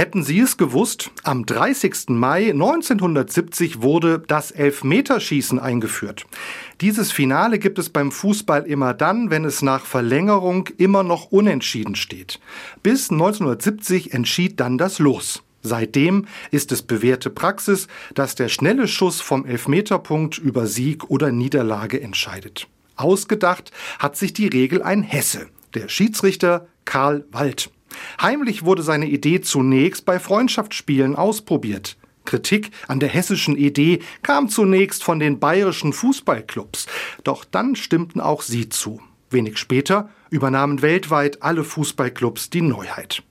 Hätten Sie es gewusst, am 30. Mai 1970 wurde das Elfmeterschießen eingeführt. Dieses Finale gibt es beim Fußball immer dann, wenn es nach Verlängerung immer noch unentschieden steht. Bis 1970 entschied dann das Los. Seitdem ist es bewährte Praxis, dass der schnelle Schuss vom Elfmeterpunkt über Sieg oder Niederlage entscheidet. Ausgedacht hat sich die Regel ein Hesse, der Schiedsrichter Karl Wald. Heimlich wurde seine Idee zunächst bei Freundschaftsspielen ausprobiert. Kritik an der hessischen Idee kam zunächst von den bayerischen Fußballclubs, doch dann stimmten auch sie zu. Wenig später übernahmen weltweit alle Fußballclubs die Neuheit.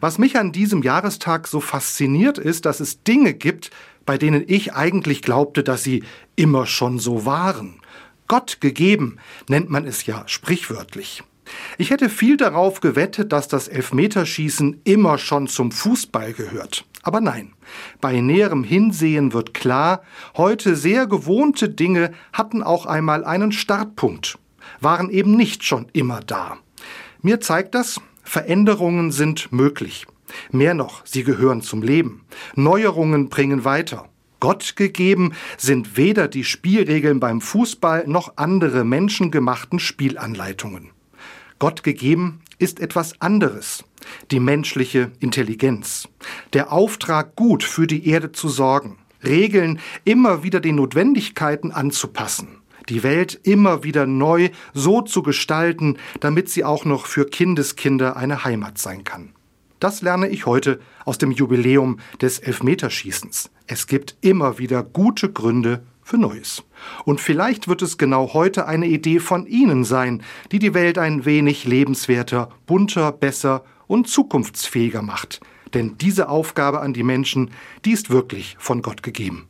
Was mich an diesem Jahrestag so fasziniert ist, dass es Dinge gibt, bei denen ich eigentlich glaubte, dass sie immer schon so waren. Gott gegeben nennt man es ja sprichwörtlich. Ich hätte viel darauf gewettet, dass das Elfmeterschießen immer schon zum Fußball gehört. Aber nein, bei näherem Hinsehen wird klar, heute sehr gewohnte Dinge hatten auch einmal einen Startpunkt, waren eben nicht schon immer da. Mir zeigt das, Veränderungen sind möglich. Mehr noch, sie gehören zum Leben. Neuerungen bringen weiter. Gott gegeben sind weder die Spielregeln beim Fußball noch andere menschengemachten Spielanleitungen. Gott gegeben ist etwas anderes, die menschliche Intelligenz. Der Auftrag, gut für die Erde zu sorgen, Regeln immer wieder den Notwendigkeiten anzupassen, die Welt immer wieder neu so zu gestalten, damit sie auch noch für Kindeskinder eine Heimat sein kann. Das lerne ich heute aus dem Jubiläum des Elfmeterschießens. Es gibt immer wieder gute Gründe für Neues. Und vielleicht wird es genau heute eine Idee von Ihnen sein, die die Welt ein wenig lebenswerter, bunter, besser und zukunftsfähiger macht. Denn diese Aufgabe an die Menschen, die ist wirklich von Gott gegeben.